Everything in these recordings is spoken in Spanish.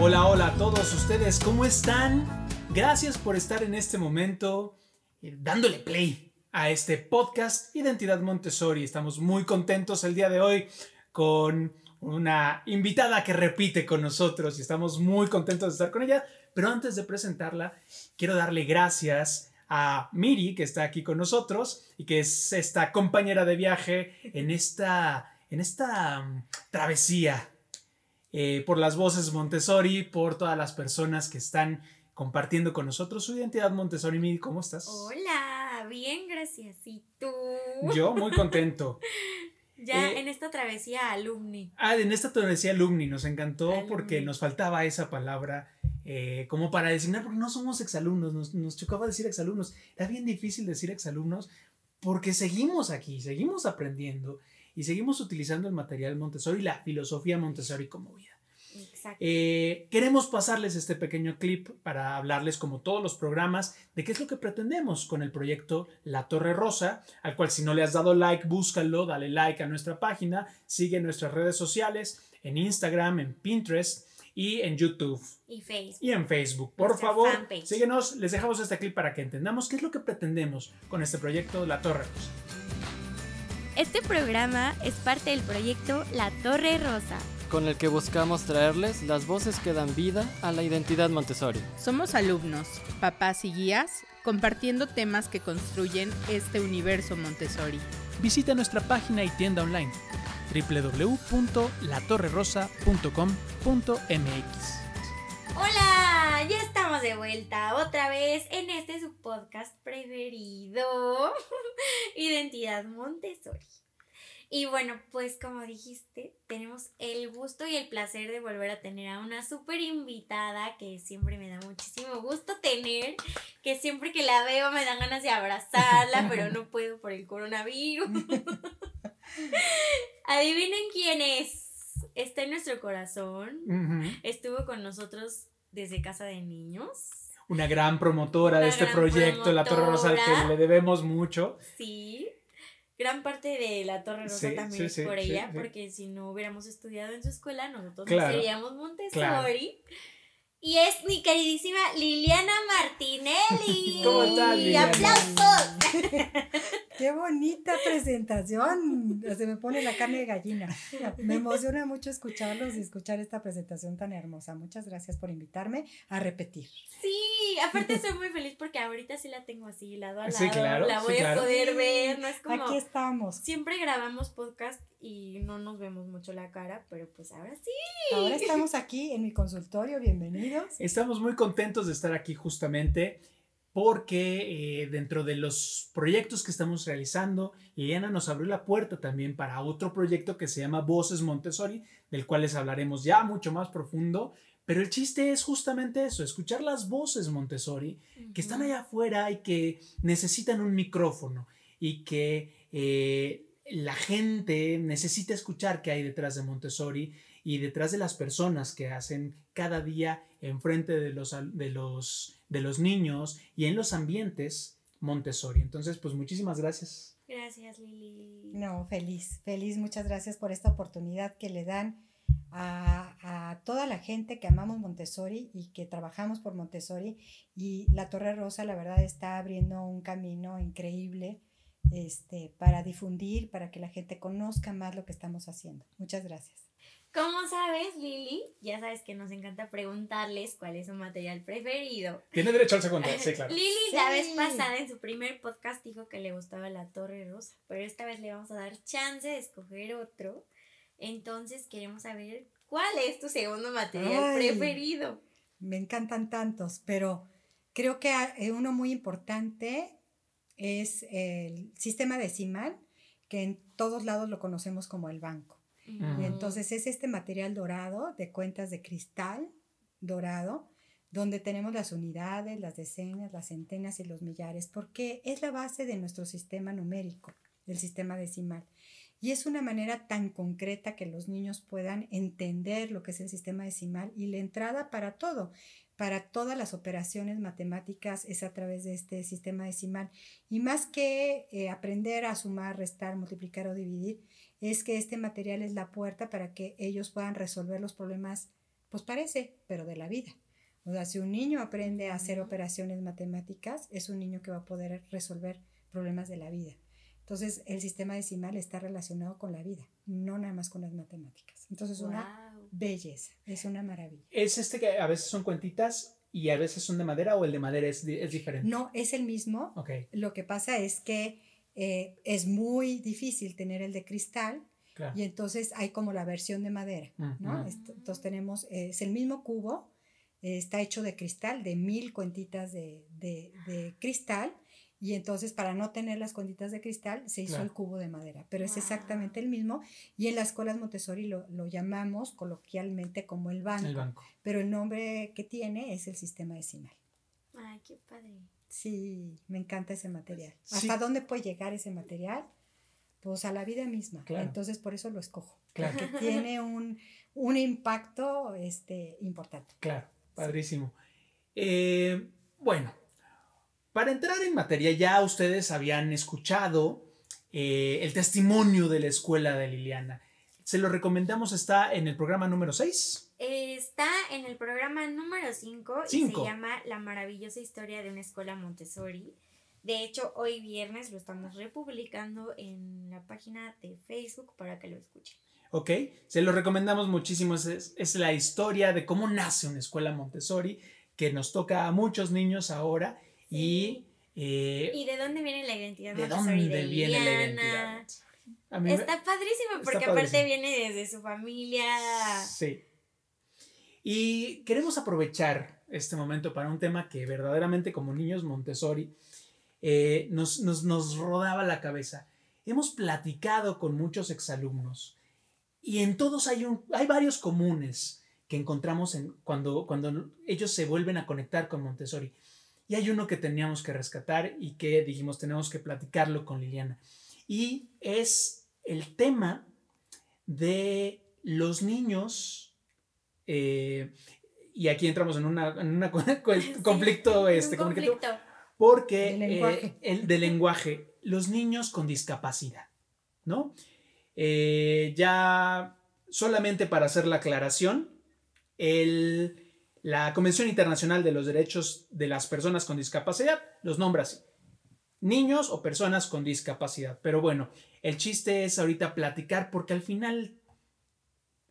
Hola, hola a todos ustedes, ¿cómo están? Gracias por estar en este momento eh, dándole play a este podcast Identidad Montessori. Estamos muy contentos el día de hoy con una invitada que repite con nosotros y estamos muy contentos de estar con ella. Pero antes de presentarla, quiero darle gracias a Miri, que está aquí con nosotros y que es esta compañera de viaje en esta, en esta mm, travesía eh, por las voces Montessori, por todas las personas que están compartiendo con nosotros su identidad Montessori. Miri, ¿cómo estás? Hola, bien, gracias. ¿Y tú? Yo muy contento. Ya Eh, en esta travesía alumni. Ah, en esta travesía alumni nos encantó Alumni. porque nos faltaba esa palabra eh, como para designar, porque no somos exalumnos, nos, nos chocaba decir exalumnos. Era bien difícil decir exalumnos porque seguimos aquí, seguimos aprendiendo y seguimos utilizando el material Montessori, la filosofía Montessori como vida. Exacto. Eh, queremos pasarles este pequeño clip para hablarles, como todos los programas, de qué es lo que pretendemos con el proyecto La Torre Rosa, al cual si no le has dado like, búscalo, dale like a nuestra página, sigue nuestras redes sociales, en Instagram, en Pinterest y en YouTube y Facebook. y en Facebook. Por Nuestra favor, fanpage. síguenos, les dejamos este clip para que entendamos qué es lo que pretendemos con este proyecto La Torre Rosa. Este programa es parte del proyecto La Torre Rosa. con el que buscamos traerles las voces que dan vida a la identidad Montessori. Somos alumnos, papás y guías, compartiendo temas que construyen este universo Montessori. Visita nuestra página y tienda online www.latorrerosa.com.mx. Hola, ya estamos de vuelta otra vez en este su podcast preferido, Identidad Montessori. Y bueno, pues como dijiste, tenemos el gusto y el placer de volver a tener a una súper invitada que siempre me da muchísimo gusto tener, que siempre que la veo me dan ganas de abrazarla, pero no puedo por el coronavirus. Adivinen quién es. Está en nuestro corazón. Estuvo con nosotros desde Casa de Niños. una gran promotora de este proyecto, La Torre Rosa, al que le debemos mucho. Sí. Gran parte de la Torre Rosa Sí, también sí, es por sí, ella, porque si no hubiéramos estudiado en su escuela, nosotros Claro, no seríamos Montessori. claro. Y es mi queridísima Liliana Martinelli. ¿Cómo estás, Liliana? ¡Aplausos! Qué bonita presentación. Se me pone la carne de gallina. Me emociona mucho escucharlos y escuchar esta presentación tan hermosa. Muchas gracias por invitarme a repetir. Sí, aparte estoy muy feliz porque ahorita sí la tengo así, lado a lado. Sí, claro, la sí, voy claro. a poder ver, no es como... Aquí estamos. Siempre grabamos podcast y no nos vemos mucho la cara, pero pues ahora sí. Ahora estamos aquí en mi consultorio. Bienvenidos. Estamos muy contentos de estar aquí justamente porque eh, dentro de los proyectos que estamos realizando, Liliana nos abrió la puerta también para otro proyecto que se llama Voces Montessori, del cual les hablaremos ya mucho más profundo. Pero el chiste es justamente eso, escuchar las voces Montessori que están allá afuera y que necesitan un micrófono y que eh, la gente necesita escuchar qué hay detrás de Montessori y detrás de las personas que hacen cada día enfrente de los, al- de los, de los niños y en los ambientes Montessori. Entonces, pues muchísimas gracias. Gracias, Lili. No, feliz, feliz. Muchas gracias por esta oportunidad que le dan a, a toda la gente que amamos Montessori y que trabajamos por Montessori. Y la Torre Rosa, la verdad, está abriendo un camino increíble este, para difundir, para que la gente conozca más lo que estamos haciendo. Muchas gracias. Como sabes, Lili, ya sabes que nos encanta preguntarles cuál es su material preferido. Tiene derecho al segundo, sí, claro. Lili la Sí. vez pasada en su primer podcast dijo que le gustaba la Torre Rosa, pero esta vez le vamos a dar chance de escoger otro. Entonces queremos saber cuál es tu segundo material Ay. preferido. Me encantan tantos, pero creo que uno muy importante es el sistema decimal, que en todos lados lo conocemos como el banco. Y entonces es este material dorado de cuentas de cristal dorado donde tenemos las unidades, las decenas, las centenas y los millares, porque es la base de nuestro sistema numérico, el sistema decimal. Y es una manera tan concreta que los niños puedan entender lo que es el sistema decimal y la entrada para todo, para todas las operaciones matemáticas es a través de este sistema decimal. Y más que eh, aprender a sumar, restar, multiplicar o dividir, es que este material es la puerta para que ellos puedan resolver los problemas, pues parece, pero de la vida. O sea, si un niño aprende a hacer operaciones matemáticas, es un niño que va a poder resolver problemas de la vida. Entonces, el sistema decimal está relacionado con la vida, no nada más con las matemáticas. Entonces, una Guau. belleza, es una maravilla. ¿Es este que a veces son cuentitas y a veces son de madera o el de madera es, es diferente? No, es el mismo. Ok, Lo que pasa es que eh, es muy difícil tener el de cristal claro. y entonces hay como la versión de madera, ¿no? Ujú. Est- Entonces tenemos, eh, es el mismo cubo, eh, está hecho de cristal, de mil cuentitas de, de- de cristal y entonces para no tener las cuentitas de cristal se hizo Claro. el cubo de madera, pero es exactamente el mismo y en las escuelas Montessori lo, lo llamamos coloquialmente como el banco, El banco. pero el nombre que tiene es el sistema decimal. Ay, qué padre. Sí, me encanta ese material. Sí. ¿Hasta dónde puede llegar ese material? Pues a la vida misma. Claro. Entonces por eso lo escojo. Claro. Porque tiene un, un impacto este, importante. Claro, padrísimo. Eh, bueno, para entrar en materia, ya ustedes habían escuchado eh, el testimonio de la escuela de Liliana. Se lo recomendamos, está en el programa número 6. Está en el programa número 5 y se llama La maravillosa historia de una escuela Montessori. De hecho, hoy viernes lo estamos republicando en la página de Facebook para que lo escuchen. ¿Ok? Se lo recomendamos muchísimo. Es- es la historia de cómo nace una escuela Montessori que nos toca a muchos niños ahora y eh, ¿Y de dónde viene la identidad de Montessori dónde de viene la identidad. Montessori. A mí me- Está padrísimo Está porque padrísimo. aparte viene desde su familia. Sí. Y queremos aprovechar este momento para un tema que verdaderamente como niños Montessori eh, nos, nos, nos rodaba la cabeza. Hemos platicado con muchos exalumnos y en todos hay, un, hay varios comunes que encontramos en, cuando, cuando ellos se vuelven a conectar con Montessori. Y hay uno que teníamos que rescatar y que dijimos tenemos que platicarlo con Liliana. Y es el tema de los niños, eh, y aquí entramos en un en una conflicto Sí, este, un conflicto. porque De eh, lenguaje. el de lenguaje, los niños con discapacidad, ¿no? Eh, ya solamente para hacer la aclaración, el, la Convención Internacional de los Derechos de las Personas con Discapacidad los nombra así. Niños o personas con discapacidad. Pero bueno, el chiste es ahorita platicar porque al final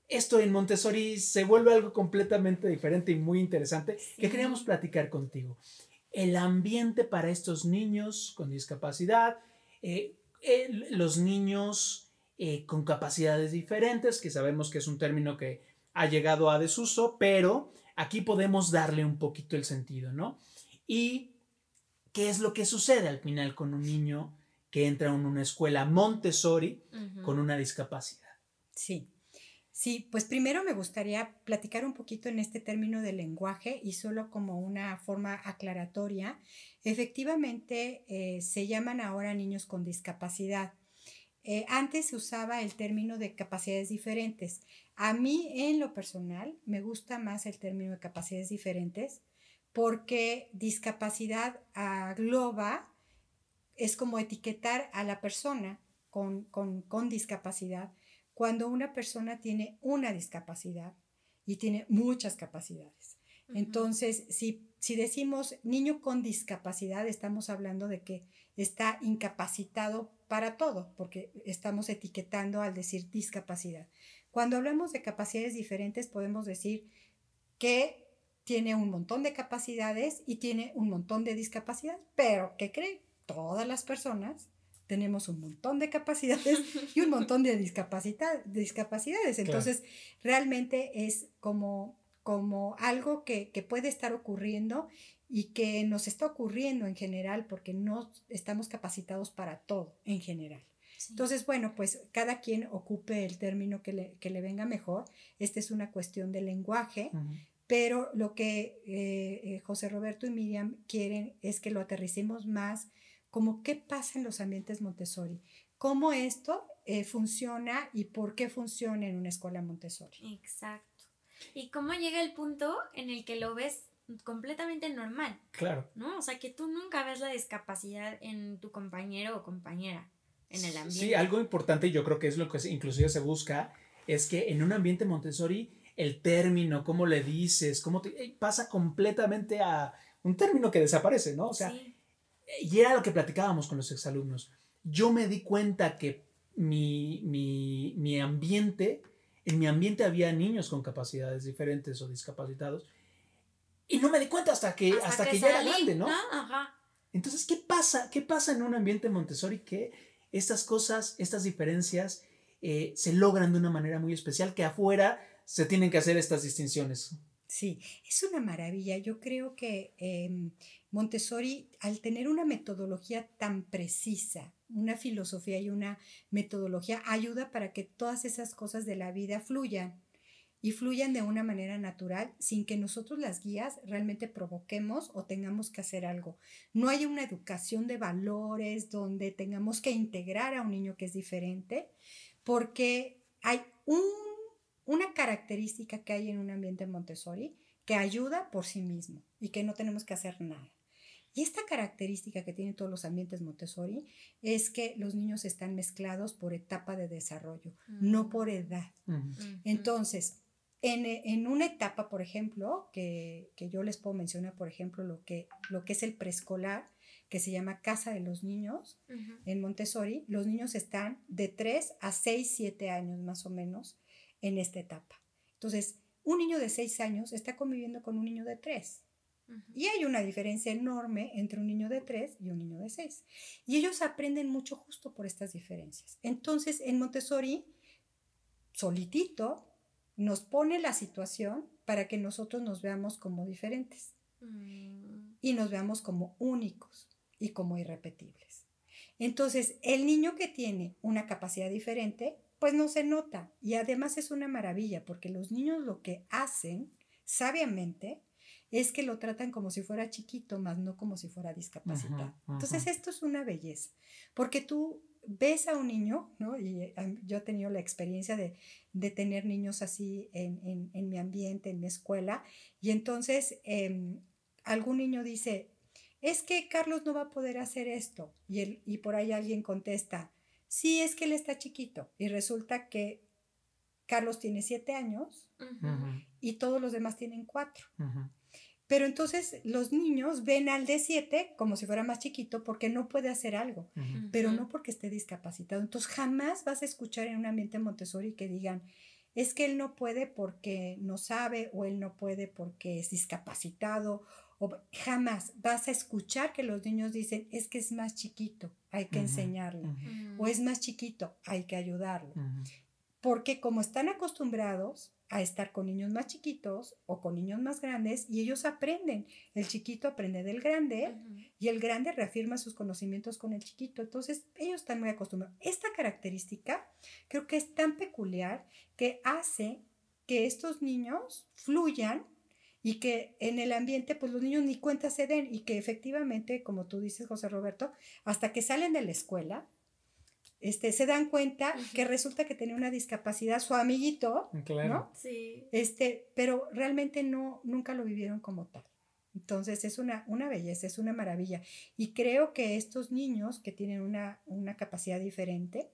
esto en Montessori se vuelve algo completamente diferente y muy interesante que queríamos platicar contigo. El ambiente para estos niños con discapacidad, eh, el- los niños eh, con capacidades diferentes, que sabemos que es un término que ha llegado a desuso, pero aquí podemos darle un poquito el sentido, ¿no? Y qué es lo que sucede al final con un niño que entra en una escuela Montessori con una discapacidad. Sí. Sí, pues primero me gustaría platicar un poquito en este término del lenguaje y solo como una forma aclaratoria. Efectivamente, eh, se llaman ahora niños con discapacidad. Eh, antes se usaba el término de capacidades diferentes. A mí, en lo personal, me gusta más el término de capacidades diferentes porque discapacidad agloba, es como etiquetar a la persona con, con, con discapacidad cuando una persona tiene una discapacidad y tiene muchas capacidades. Entonces, si, si decimos niño con discapacidad, estamos hablando de que está incapacitado para todo, porque estamos etiquetando al decir discapacidad. Cuando hablamos de capacidades diferentes, podemos decir que tiene un montón de capacidades y tiene un montón de discapacidad, pero ¿qué cree? Todas las personas tenemos un montón de capacidades y un montón de discapacidad, discapacidades. Claro. Entonces, realmente es como, como algo que, que puede estar ocurriendo y que nos está ocurriendo en general porque no estamos capacitados para todo en general. Sí. Entonces, bueno, pues cada quien ocupe el término que le, que le venga mejor. Esta es una cuestión de lenguaje. Pero lo que eh, eh, José Roberto y Miriam quieren es que lo aterricemos más como qué pasa en los ambientes Montessori, cómo esto eh, funciona y por qué funciona en una escuela Montessori. Exacto. Y cómo llega el punto en el que lo ves completamente normal, Claro. ¿no? O sea, que tú nunca ves la discapacidad en tu compañero o compañera en el ambiente. Sí, algo importante, y yo creo que es lo que inclusive se busca, es que en un ambiente Montessori, el término, cómo le dices, cómo te, eh, pasa completamente a un término que desaparece, ¿no? O sea, Sí. y era lo que platicábamos con los exalumnos. Yo me di cuenta que mi, mi, mi ambiente, en mi ambiente había niños con capacidades diferentes o discapacitados, y no me di cuenta hasta que, hasta que, ya era grande, ¿no? Ajá. Entonces, ¿qué pasa? ¿Qué pasa en un ambiente Montessori que estas cosas, estas diferencias eh, se logran de una manera muy especial que afuera se tienen que hacer estas distinciones? Sí, es una maravilla. Yo creo que em, Montessori, al tener una metodología tan precisa, una filosofía y una metodología, ayuda para que todas esas cosas de la vida fluyan y fluyan de una manera natural sin que nosotros las guías realmente provoquemos o tengamos que hacer algo. No hay una educación de valores donde tengamos que integrar a un niño que es diferente, porque hay un, una característica que hay en un ambiente Montessori que ayuda por sí mismo y que no tenemos que hacer nada. Y esta característica que tienen todos los ambientes Montessori es que los niños están mezclados por etapa de desarrollo, no por edad. Ujú. Ujú. Entonces, en, en una etapa, por ejemplo, que, que yo les puedo mencionar, por ejemplo, lo que, lo que es el preescolar, que se llama Casa de los Niños, Ujú. en Montessori, los niños están de 3 a 6, 7 años más o menos en esta etapa. Entonces, un niño de 6 años está conviviendo con un niño de 3. Ujú. Y hay una diferencia enorme entre un niño de 3 y un niño de 6. Y ellos aprenden mucho justo por estas diferencias. Entonces, en Montessori, solitito, nos pone la situación para que nosotros nos veamos como diferentes Mm. y nos veamos como únicos y como irrepetibles. Entonces, el niño que tiene una capacidad diferente, pues no se nota. Y además es una maravilla, porque los niños lo que hacen sabiamente es que lo tratan como si fuera chiquito, más no como si fuera discapacitado. Ajá, ajá. Entonces, esto es una belleza, porque tú ves a un niño, ¿no? Y eh, yo he tenido la experiencia de, de tener niños así en, en- en mi ambiente, en mi escuela, y entonces em, algún niño dice, es que Carlos no va a poder hacer esto, y, él, y por ahí alguien contesta, sí, es que él está chiquito, y resulta que Carlos tiene siete años y todos los demás tienen cuatro. Pero entonces los niños ven al de siete como si fuera más chiquito porque no puede hacer algo pero no porque esté discapacitado. Entonces jamás vas a escuchar en un ambiente Montessori que digan, es que él no puede porque no sabe o él no puede porque es discapacitado. O jamás vas a escuchar que los niños dicen, es que es más chiquito, hay que enseñarle. ujú, Mm. O es más chiquito, hay que ayudarlo. Porque como están acostumbrados a estar con niños más chiquitos o con niños más grandes y ellos aprenden. El chiquito aprende del grande y el grande reafirma sus conocimientos con el chiquito. Entonces, ellos están muy acostumbrados. Esta característica creo que es tan peculiar que hace que estos niños fluyan y que en el ambiente, pues los niños ni cuenta se den y que efectivamente, como tú dices, José Roberto, hasta que salen de la escuela, este, se dan cuenta que resulta que tenía una discapacidad su amiguito, Claro. ¿no? Sí. Este, pero realmente no, nunca lo vivieron como tal. Entonces es una, una belleza, es una maravilla. Y creo que estos niños que tienen una, una capacidad diferente,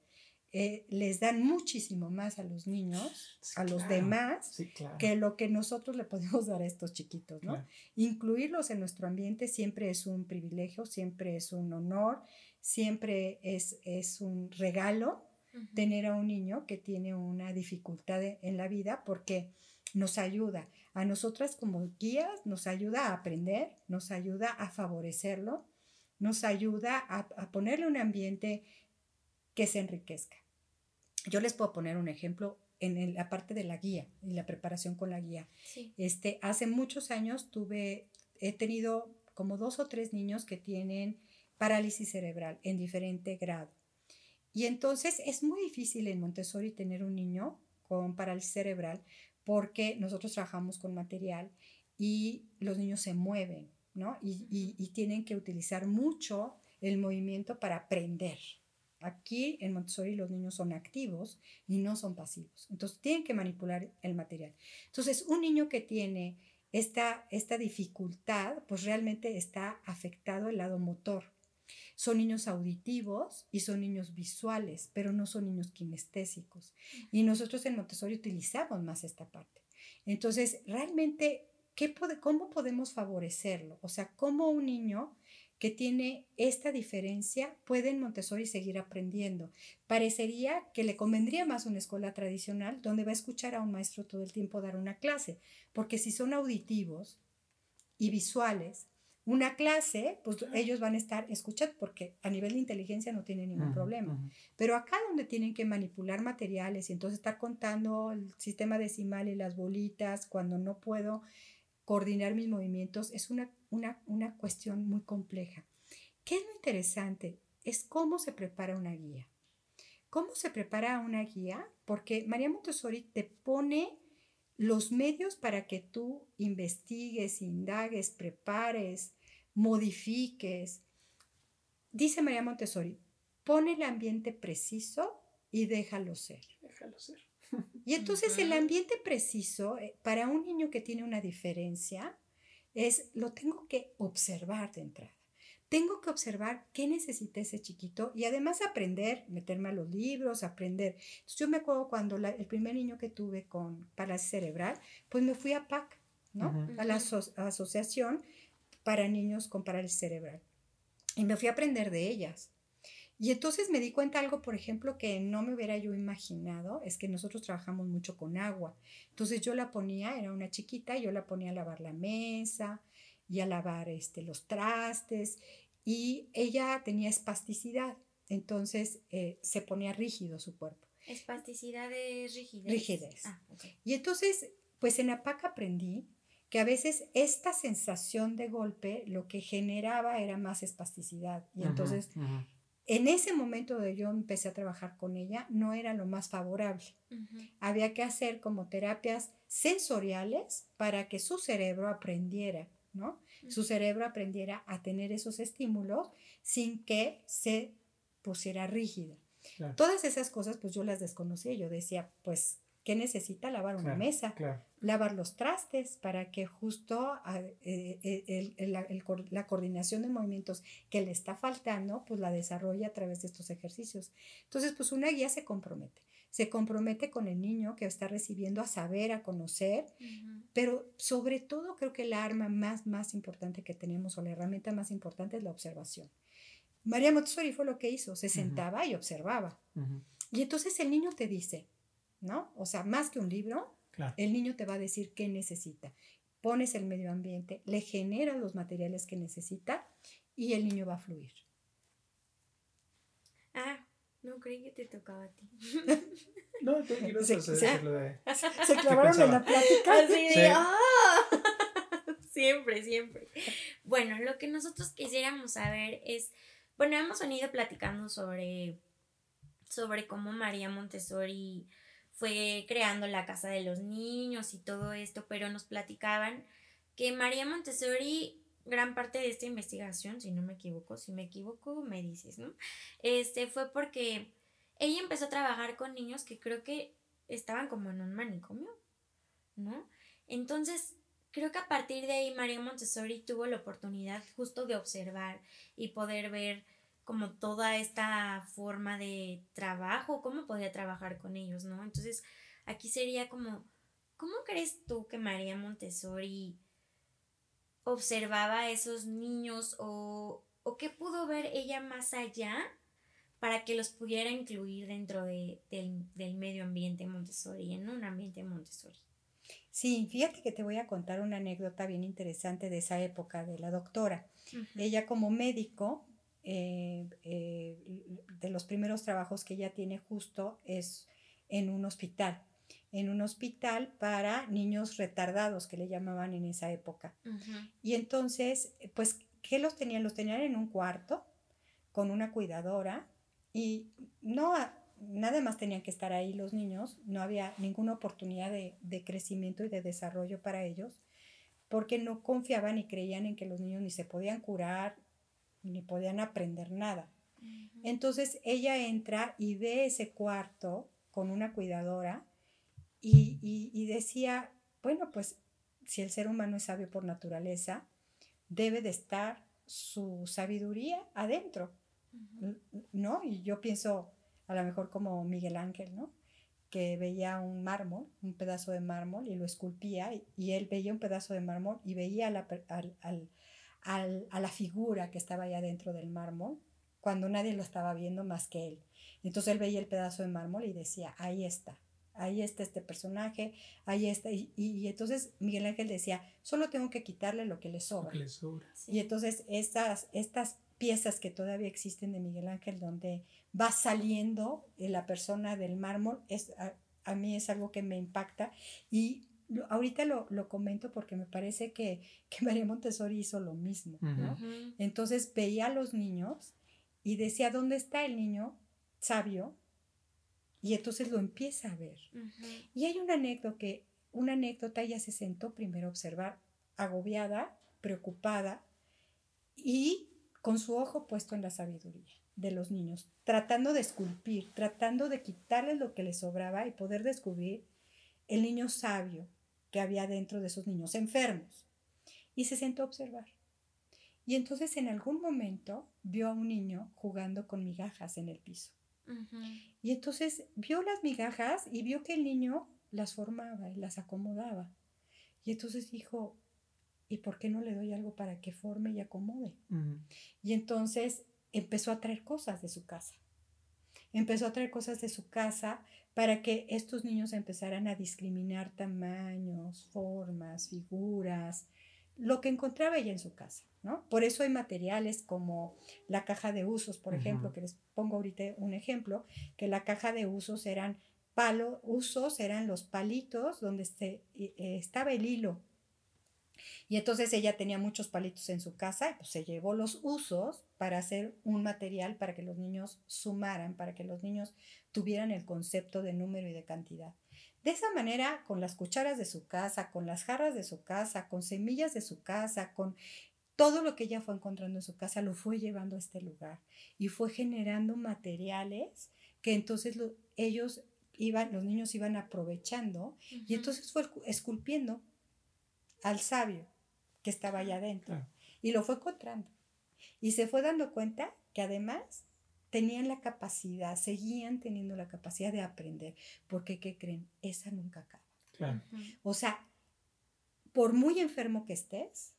eh, les dan muchísimo más a los niños, Sí, a los claro. demás, Sí, claro. que lo que nosotros le podemos dar a estos chiquitos, ¿no? Claro. Incluirlos en nuestro ambiente siempre es un privilegio, siempre es un honor, siempre es, es un regalo tener a un niño que tiene una dificultad e- en la vida porque nos ayuda. A nosotras como guías nos ayuda a aprender, nos ayuda a favorecerlo, nos ayuda a, a ponerle un ambiente que se enriquezca. Yo les puedo poner un ejemplo en el- la parte de la guía y la preparación con la guía. Sí. Este, hace muchos años tuve, he tenido como dos o tres niños que tienen parálisis cerebral en diferente grado. Y entonces es muy difícil en Montessori tener un niño con parálisis cerebral porque nosotros trabajamos con material y los niños se mueven, ¿no? Y, y- y tienen que utilizar mucho el movimiento para aprender. Aquí en Montessori los niños son activos y no son pasivos. Entonces tienen que manipular el material. Entonces un niño que tiene esta, esta dificultad, pues realmente está afectado el lado motor. Son niños auditivos y son niños visuales, pero no son niños kinestésicos. Y nosotros en Montessori utilizamos más esta parte. Entonces, realmente, ¿qué ¿cómo podemos favorecerlo? O sea, ¿cómo un niño que tiene esta diferencia puede en Montessori seguir aprendiendo? Parecería que le convendría más una escuela tradicional donde va a escuchar a un maestro todo el tiempo dar una clase, porque si son auditivos y visuales, una clase, pues ellos van a estar escuchando porque a nivel de inteligencia no tienen ningún problema. Pero acá donde tienen que manipular materiales y entonces estar contando el sistema decimal y las bolitas cuando no puedo coordinar mis movimientos es una, una, una cuestión muy compleja. ¿Qué es lo interesante? Es cómo se prepara una guía. ¿Cómo se prepara una guía? Porque María Montessori te pone los medios para que tú investigues, indagues, prepares, modifiques. Dice María Montessori, pone el ambiente preciso y déjalo ser. Déjalo ser. Y entonces el ambiente preciso eh, para un niño que tiene una diferencia es lo tengo que observar de entrada. Tengo que observar qué necesita ese chiquito y además aprender, meterme a los libros, aprender. Entonces, yo me acuerdo cuando la- el primer niño que tuve con parálisis cerebral, pues me fui a PAC, ¿no? A la aso- asociación para niños con parálisis cerebral. Y me fui a aprender de ellas. Y entonces me di cuenta algo, por ejemplo, que no me hubiera yo imaginado, es que nosotros trabajamos mucho con agua. Entonces yo la ponía, era una chiquita, yo la ponía a lavar la mesa y a lavar este, los trastes y ella tenía espasticidad, entonces eh, se ponía rígido su cuerpo. Espasticidad de rigidez. Rigidez. Ah, ok. Y entonces, pues en APAC aprendí que a veces esta sensación de golpe lo que generaba era más espasticidad. Y entonces, en ese momento de yo empecé a trabajar con ella, no era lo más favorable. Había que hacer como terapias sensoriales para que su cerebro aprendiera, ¿no? Su cerebro aprendiera a tener esos estímulos sin que se pusiera rígida. Claro, Todas esas cosas, pues yo las desconocía. Yo decía, pues, ¿qué necesita lavar una claro, mesa? Claro. Lavar los trastes para que justo ah, eh, eh, el- el- la, el cor- la coordinación de movimientos que le está faltando, pues la desarrolla a través de estos ejercicios. Entonces, pues una guía se compromete. Se compromete con el niño que está recibiendo a saber, a conocer, pero sobre todo creo que la arma más, más importante que tenemos o la herramienta más importante es la observación. María Montessori fue lo que hizo, se sentaba y observaba. Y entonces el niño te dice, ¿no? O sea, más que un libro, Claro. el niño te va a decir qué necesita. Pones el medio ambiente, le generas los materiales que necesita y el niño va a fluir. Ah, no creí que te tocaba a ti. No, tú ibas Se- a hacer se- lo de. Se clavaron en la plática. Así de, Sí. ¡ah! Siempre, siempre. Bueno, lo que nosotros quisiéramos saber es, bueno, hemos venido platicando sobre, sobre cómo María Montessori fue creando la casa de los niños y todo esto, pero nos platicaban que María Montessori, gran parte de esta investigación, si no me equivoco, si me equivoco, me dices, ¿no? Este fue porque ella empezó a trabajar con niños que creo que estaban como en un manicomio, ¿no? Entonces, creo que a partir de ahí María Montessori tuvo la oportunidad justo de observar y poder ver como toda esta forma de trabajo, cómo podía trabajar con ellos, ¿no? Entonces, aquí sería como, ¿cómo crees tú que María Montessori observaba a esos niños o, o qué pudo ver ella más allá para que los pudiera incluir dentro de- del, del medio ambiente Montessori, en un ambiente Montessori? Sí, fíjate que te voy a contar una anécdota bien interesante de esa época de la doctora. Ella como médico, eh, eh, de los primeros trabajos que ella tiene justo es en un hospital, en un hospital para niños retardados que le llamaban en esa época. Y entonces, pues, ¿qué los tenían? Los tenían en un cuarto con una cuidadora y no, nada más tenían que estar ahí los niños, no había ninguna oportunidad de, de crecimiento y de desarrollo para ellos, porque no confiaban y creían en que los niños ni se podían curar, ni podían aprender nada. Entonces ella entra y ve ese cuarto con una cuidadora y, y- y decía, bueno, pues si el ser humano es sabio por naturaleza, debe de estar su sabiduría adentro, ¿no? Y yo pienso a lo mejor como Miguel Ángel, ¿no? Que veía un mármol, un pedazo de mármol y lo esculpía y, y él veía un pedazo de mármol y veía la, al- al- a la figura que estaba allá dentro del mármol cuando nadie lo estaba viendo más que él. Entonces él veía el pedazo de mármol y decía, ahí está, ahí está este personaje, ahí está. Y, y- y entonces Miguel Ángel decía, solo tengo que quitarle lo que le sobra. que le sobra. Y entonces estas, estas piezas que todavía existen de Miguel Ángel, donde va saliendo eh, la persona del mármol, es, a, a mí es algo que me impacta. Y ahorita lo, lo comento porque me parece que, que María Montessori hizo lo mismo. ¿no? Entonces veía a los niños y decía, ¿dónde está el niño sabio? Y entonces lo empieza a ver. Y hay una anécdota que, una anécdota, ella se sentó primero a observar, agobiada, preocupada y con su ojo puesto en la sabiduría de los niños, tratando de esculpir, tratando de quitarles lo que les sobraba y poder descubrir el niño sabio que había dentro de esos niños enfermos. Y se sentó a observar. Y entonces en algún momento vio a un niño jugando con migajas en el piso. Y entonces vio las migajas y vio que el niño las formaba y las acomodaba. Y entonces dijo, ¿y por qué no le doy algo para que forme y acomode? Y entonces empezó a traer cosas de su casa. Empezó a traer cosas de su casa para que estos niños empezaran a discriminar tamaños, formas, figuras, lo que encontraba ella en su casa, ¿no? Por eso hay materiales como la caja de usos, por ejemplo, que les pongo ahorita un ejemplo, que la caja de usos eran palo, usos eran los palitos donde se, eh, eh, estaba el hilo y entonces ella tenía muchos palitos en su casa y pues se llevó los usos para hacer un material para que los niños sumaran, para que los niños tuvieran el concepto de número y de cantidad. De esa manera, con las cucharas de su casa, con las jarras de su casa, con semillas de su casa, con todo lo que ella fue encontrando en su casa, lo fue llevando a este lugar y fue generando materiales que entonces lo- ellos iban, los niños iban aprovechando y entonces fue escu- esculpiendo al sabio que estaba allá adentro Claro. y lo fue encontrando. Y se fue dando cuenta que además tenían la capacidad, seguían teniendo la capacidad de aprender, porque ¿qué creen? Esa nunca acaba. Claro. O sea, por muy enfermo que estés,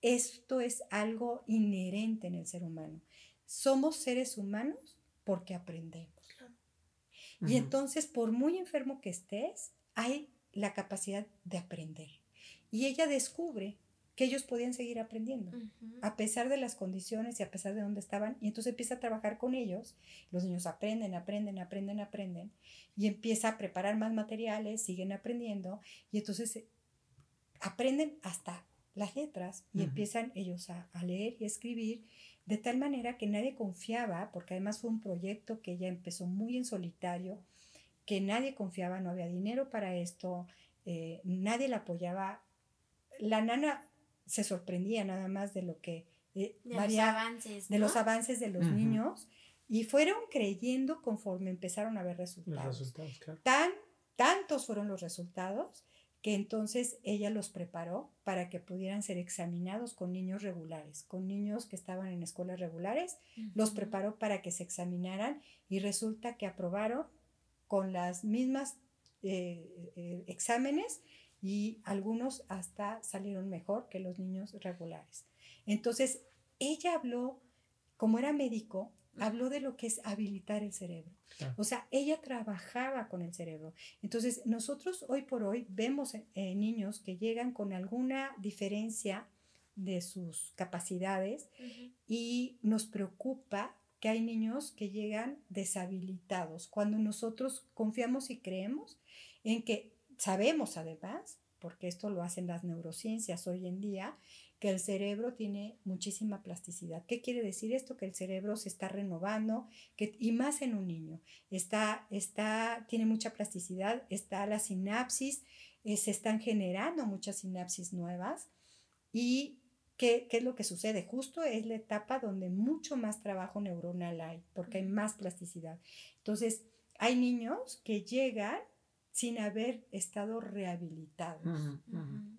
esto es algo inherente en el ser humano. Somos seres humanos porque aprendemos. Y entonces, por muy enfermo que estés, hay la capacidad de aprender. Y ella descubre que ellos podían seguir aprendiendo, a pesar de las condiciones y a pesar de dónde estaban. Y entonces empieza a trabajar con ellos. Los niños aprenden, aprenden, aprenden, aprenden. Y empieza a preparar más materiales, siguen aprendiendo. Y entonces eh, aprenden hasta las letras y empiezan ellos a, a leer y a escribir de tal manera que nadie confiaba, porque además fue un proyecto que ella empezó muy en solitario, que nadie confiaba, no había dinero para esto, eh, nadie la apoyaba. La nana se sorprendía nada más de lo que eh, De María- los avances. de los avances de los niños y fueron creyendo conforme empezaron a ver Los resultados. resultados, claro. Tan, tantos fueron los resultados que entonces ella los preparó para que pudieran ser examinados con niños regulares, con niños que estaban en escuelas regulares, los preparó para que se examinaran y resulta que aprobaron con las mismas eh, eh, exámenes y algunos hasta salieron mejor que los niños regulares. Entonces, ella habló, como era médico, habló de lo que es habilitar el cerebro. Claro. O sea, ella trabajaba con el cerebro. Entonces, nosotros hoy por hoy vemos eh, niños que llegan con alguna diferencia de sus capacidades y nos preocupa que hay niños que llegan deshabilitados cuando nosotros confiamos y creemos en que sabemos además, porque esto lo hacen las neurociencias hoy en día, que el cerebro tiene muchísima plasticidad. ¿Qué quiere decir esto? Que el cerebro se está renovando, que, y más en un niño. Está, está, tiene mucha plasticidad, está la sinapsis, eh, se están generando muchas sinapsis nuevas. ¿Y qué, qué es lo que sucede? Justo es la etapa donde mucho más trabajo neuronal hay, porque hay más plasticidad. Entonces, hay niños que llegan sin haber estado rehabilitados,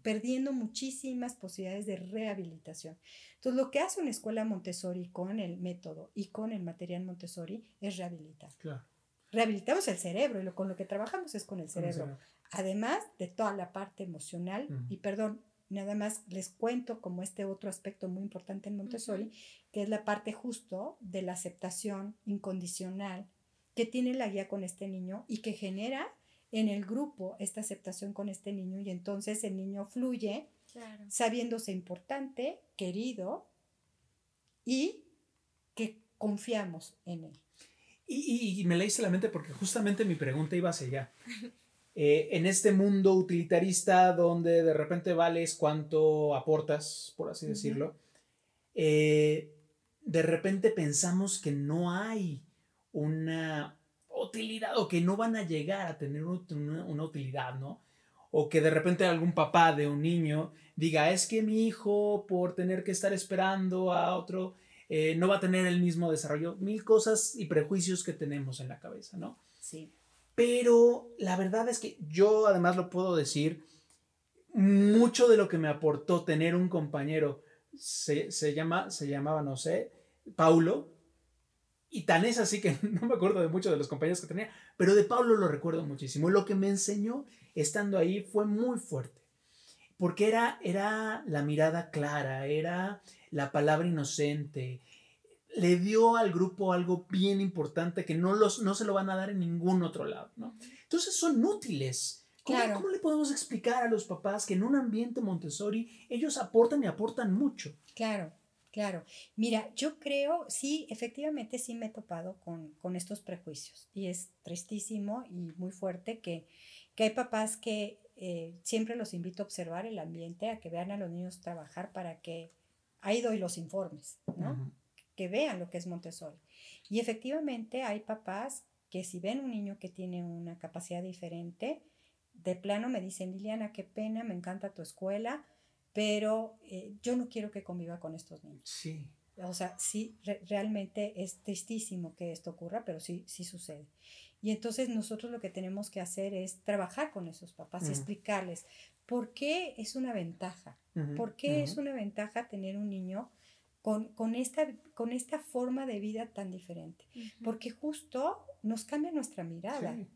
perdiendo muchísimas posibilidades de rehabilitación. Entonces, lo que hace una escuela Montessori con el método y con el material Montessori es rehabilitar. Claro. Rehabilitamos el cerebro y lo, con lo que trabajamos es con el Con el cerebro, además de toda la parte emocional. Y perdón, nada más les cuento como este otro aspecto muy importante en Montessori, que es la parte justo de la aceptación incondicional que tiene la guía con este niño y que genera en el grupo esta aceptación con este niño y entonces el niño fluye Claro. sabiéndose importante, querido y que confiamos en él. Y, y- y me leíste la mente porque justamente mi pregunta iba hacia allá. Eh, en este mundo utilitarista donde de repente vales cuánto aportas, por así decirlo, eh, de repente pensamos que no hay una utilidad o que no van a llegar a tener una utilidad, ¿no? O que de repente algún papá de un niño diga, es que mi hijo por tener que estar esperando a otro eh, no va a tener el mismo desarrollo, mil cosas y prejuicios que tenemos en la cabeza, ¿no? Sí. Pero la verdad es que yo además lo puedo decir, mucho de lo que me aportó tener un compañero se, se llama, se llamaba, no sé, Paulo, y tan es así que no me acuerdo de muchos de los compañeros que tenía, pero de Paulo lo recuerdo muchísimo. Lo que me enseñó estando ahí fue muy fuerte, porque era, era la mirada clara, era la palabra inocente, le dio al grupo algo bien importante que no, los, no se lo van a dar en ningún otro lado, ¿no? Entonces son útiles. ¿Cómo, Claro. cómo le podemos explicar a los papás que en un ambiente Montessori ellos aportan y aportan mucho? Claro, claro. Mira, yo creo, sí, efectivamente sí me he topado con, con estos prejuicios y es tristísimo y muy fuerte que, que hay papás que eh, siempre los invito a observar el ambiente, a que vean a los niños trabajar para que ahí doy los informes, ¿no? Que vean lo que es Montessori. Y efectivamente hay papás que si ven un niño que tiene una capacidad diferente, de plano me dicen, Liliana, qué pena, me encanta tu escuela, pero eh, yo no quiero que conviva con estos niños. Sí. O sea, sí, re- realmente es tristísimo que esto ocurra, pero sí, sí sucede. Y entonces nosotros lo que tenemos que hacer es trabajar con esos papás, Ujú. explicarles por qué es una ventaja. Ujú, ¿Por qué es ujú. una ventaja tener un niño con, con esta, con esta forma de vida tan diferente? Porque justo nos cambia nuestra mirada. Sí.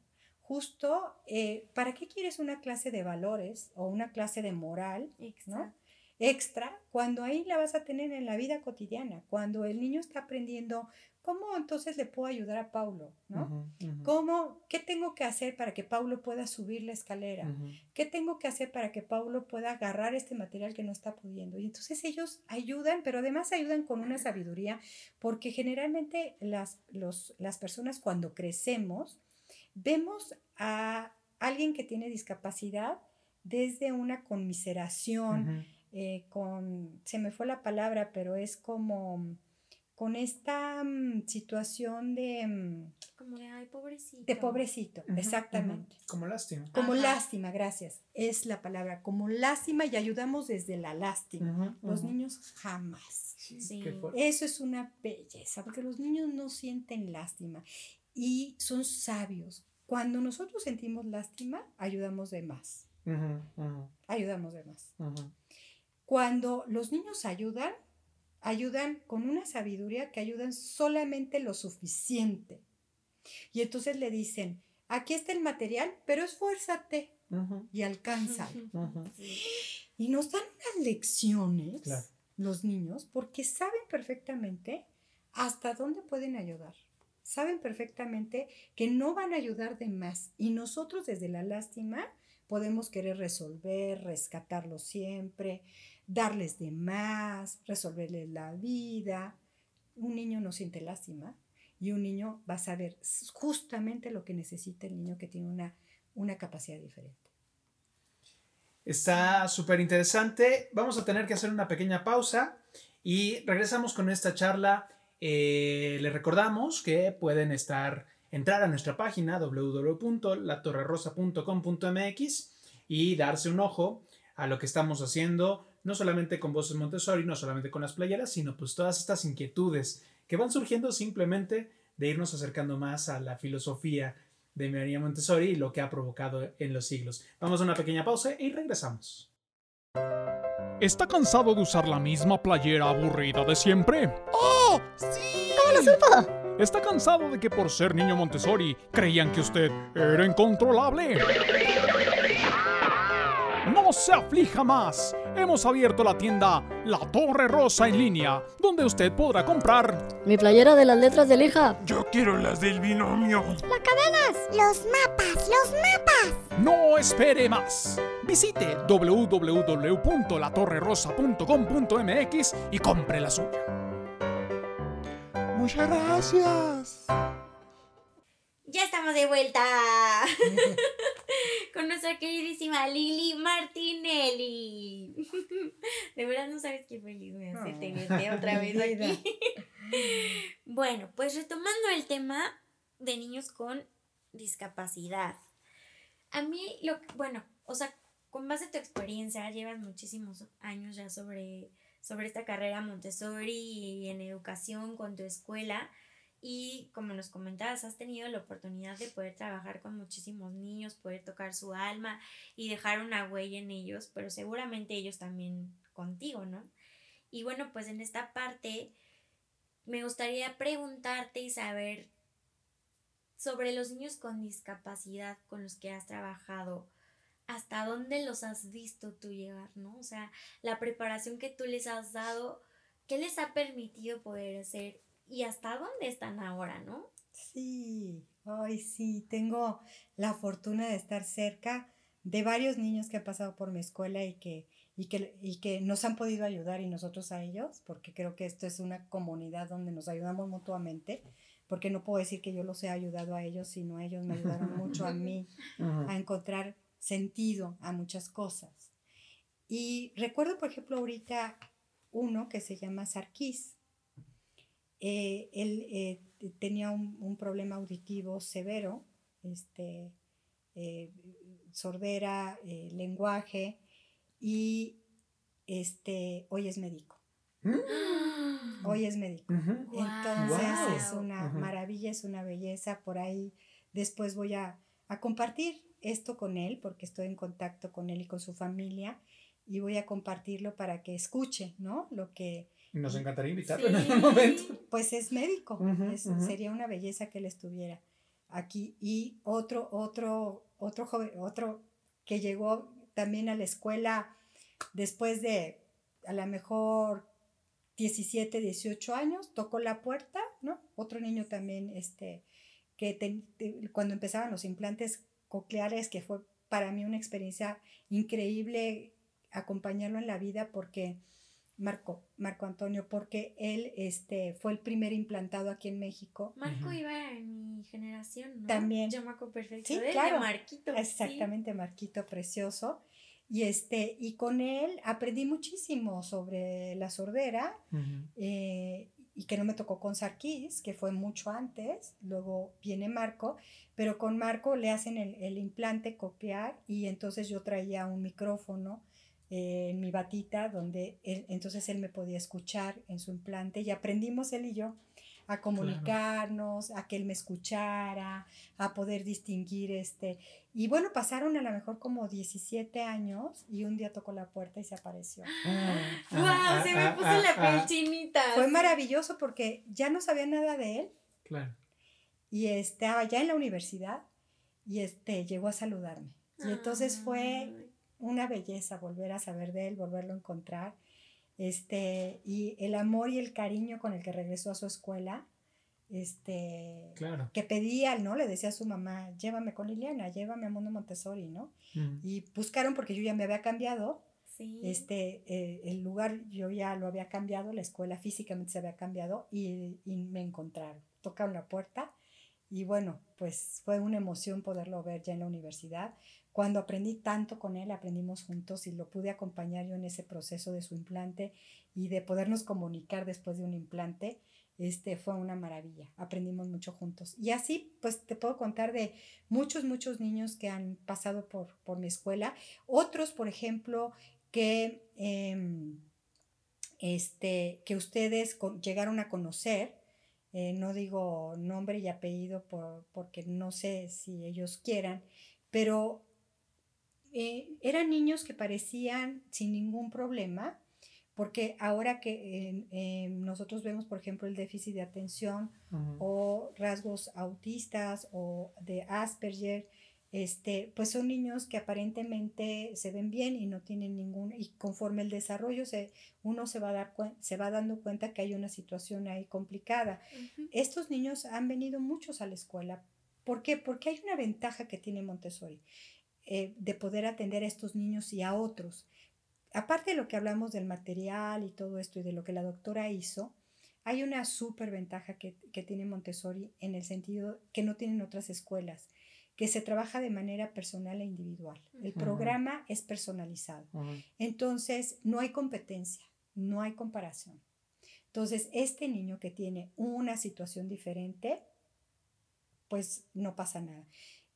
Justo, eh, ¿para qué quieres una clase de valores o una clase de moral Extra. ¿no? extra cuando ahí la vas a tener en la vida cotidiana? Cuando el niño está aprendiendo, ¿cómo entonces le puedo ayudar a Paulo? ¿no? ¿Cómo, ¿Qué tengo que hacer para que Paulo pueda subir la escalera? ¿Qué tengo que hacer para que Paulo pueda agarrar este material que no está pudiendo? Y entonces ellos ayudan, pero además ayudan con una sabiduría, porque generalmente las, los- las personas cuando crecemos vemos a alguien que tiene discapacidad desde una conmiseración, eh, con, se me fue la palabra, pero es como con esta mm, situación de, mm, Como de, ay, pobrecito. de pobrecito, exactamente. Como lástima. Como Ajá. lástima, gracias. Es la palabra, como lástima y ayudamos desde la lástima. Los niños jamás. Sí, Sí. Eso es una belleza, porque los niños no sienten lástima y son sabios. Cuando nosotros sentimos lástima, ayudamos de más. Ujú, ujú, Ayudamos de más. Cuando los niños ayudan, ayudan con una sabiduría que ayudan solamente lo suficiente. Y entonces le dicen, aquí está el material, pero esfuérzate y. Sí. Y nos dan unas lecciones, Claro. los niños, porque saben perfectamente hasta dónde pueden ayudar. Saben perfectamente que no van a ayudar de más. Y nosotros desde la lástima podemos querer resolver, rescatarlos siempre, darles de más, resolverles la vida. Un niño no siente lástima y un niño va a saber justamente lo que necesita el niño que tiene una, una capacidad diferente. Está súper interesante. Vamos a tener que hacer una pequeña pausa y regresamos con esta charla. Eh, les recordamos que pueden entrar a nuestra página www.latorrerosa.com.mx y darse un ojo a lo que estamos haciendo, no solamente con Voces Montessori, no solamente con las playeras, sino pues todas estas inquietudes que van surgiendo simplemente de irnos acercando más a la filosofía de María Montessori y lo que ha provocado en los siglos. Vamos a una pequeña pausa y regresamos. ¿Está cansado de usar la misma playera aburrida de siempre? ¡Oh! ¡Sí! ¿Cómo lo supo? ¿Está cansado de que por ser niño Montessori creían que usted era incontrolable? No se aflija más. Hemos abierto la tienda La Torre Rosa en línea, donde usted podrá comprar. Mi playera de las letras de lija. Yo quiero las del binomio. Las cadenas. Los mapas, los mapas. No espere más. Visite www.latorrerosa.com.mx y compre la suya. Muchas gracias. Ya estamos de vuelta con nuestra queridísima Lili Martinelli. De verdad no sabes qué feliz me hace Oh. tenerte otra vez aquí. Bueno, pues retomando el tema de niños con discapacidad. A mí, lo bueno, o sea, con base en tu experiencia, llevas muchísimos años ya sobre, sobre esta carrera Montessori y en educación con tu escuela. Y como nos comentabas, has tenido la oportunidad de poder trabajar con muchísimos niños, poder tocar su alma y dejar una huella en ellos, pero seguramente ellos también contigo, ¿no? Y bueno, pues en esta parte me gustaría preguntarte y saber sobre los niños con discapacidad con los que has trabajado, hasta dónde los has visto tú llegar, ¿no? O sea, la preparación que tú les has dado, ¿qué les ha permitido poder hacer y hasta dónde están ahora, ¿no? Sí, hoy sí, tengo la fortuna de estar cerca de varios niños que han pasado por mi escuela y que, y que, y que nos han podido ayudar y nosotros a ellos, porque creo que esto es una comunidad donde nos ayudamos mutuamente, porque no puedo decir que yo los he ayudado a ellos, sino ellos me ayudaron mucho a mí a encontrar sentido a muchas cosas. Y recuerdo, por ejemplo, ahorita uno que se llama Sarkis. Eh, él eh, tenía un, un problema auditivo severo, este, eh, sordera, lenguaje, y este, hoy es médico. Hoy es médico. Entonces Wow. es una maravilla, es una belleza. Por ahí después voy a, a compartir esto con él, porque estoy en contacto con él y con su familia, y voy a compartirlo para que escuche, ¿no? Lo que, Nos encantaría invitarlo Sí. en algún momento. pues es médico, es- sería una belleza que él estuviera aquí. Y otro, otro, otro joven, otro que llegó también a la escuela después de a lo mejor 17, 18 años, tocó la puerta, ¿no? Otro niño también, este, que te- cuando empezaban los implantes cocleares, que fue para mí una experiencia increíble acompañarlo en la vida porque Marco, Marco Antonio, porque él este, fue el primer implantado aquí en México. Marco iba en mi generación, ¿no? También. Yo me acuerdo perfecto Sí, de claro. Marquito. sí. Exactamente, Marquito Precioso. Y, este, y con él aprendí muchísimo sobre la sordera eh, y que no me tocó con Sarkis, que fue mucho antes, luego viene Marco, pero con Marco le hacen el, el implante copiar y entonces yo traía un micrófono eh, en mi batita donde él, entonces él me podía escuchar en su implante y aprendimos él y yo a comunicarnos, a que él me escuchara, a poder distinguir este. Y bueno, pasaron a lo mejor como 17 años y un día tocó la puerta y se apareció. ¡Wow! Ah, se ah, me ah, puso ah, la piel ah. chinita. Fue maravilloso porque ya no sabía nada de él Claro. y estaba ya en la universidad y este llegó a saludarme. Y entonces fue. Una belleza volver a saber de él, volverlo a encontrar. Este, y el amor y el cariño con el que regresó a su escuela, este, Claro. que pedía, ¿no? Le decía a su mamá, llévame con Liliana, llévame a Mundo Montessori, ¿no? Y buscaron porque yo ya me había cambiado, Sí. este, eh, el lugar yo ya lo había cambiado, la escuela físicamente se había cambiado y, y me encontraron. Tocaron la puerta y bueno, pues fue una emoción poderlo ver ya en la universidad, Cuando aprendí tanto con él, aprendimos juntos y lo pude acompañar yo en ese proceso de su implante y de podernos comunicar después de un implante, este fue una maravilla. Aprendimos mucho juntos. Y así, pues te puedo contar de muchos, muchos niños que han pasado por, por mi escuela. Otros, por ejemplo, que, em, este, que ustedes llegaron a conocer. eh, no digo nombre y apellido por, porque no sé si ellos quieran, pero eh, eran niños que parecían sin ningún problema, porque ahora que eh, eh, nosotros vemos, por ejemplo, el déficit de atención o rasgos autistas o de Asperger, este, pues son niños que aparentemente se ven bien y no tienen ningún, y conforme el desarrollo se, uno se va, a dar se va dando cuenta que hay una situación ahí complicada. Estos niños han venido muchos a la escuela. ¿Por qué? Porque hay una ventaja que tiene Montessori eh, de poder atender a estos niños y a otros. Aparte de lo que hablamos del material y todo esto y de lo que la doctora hizo, hay una súper ventaja que, que tiene Montessori en el sentido que no tienen otras escuelas, que se trabaja de manera personal e individual. El programa es personalizado. Entonces, no hay competencia, no hay comparación. Entonces, este niño que tiene una situación diferente, pues no pasa nada.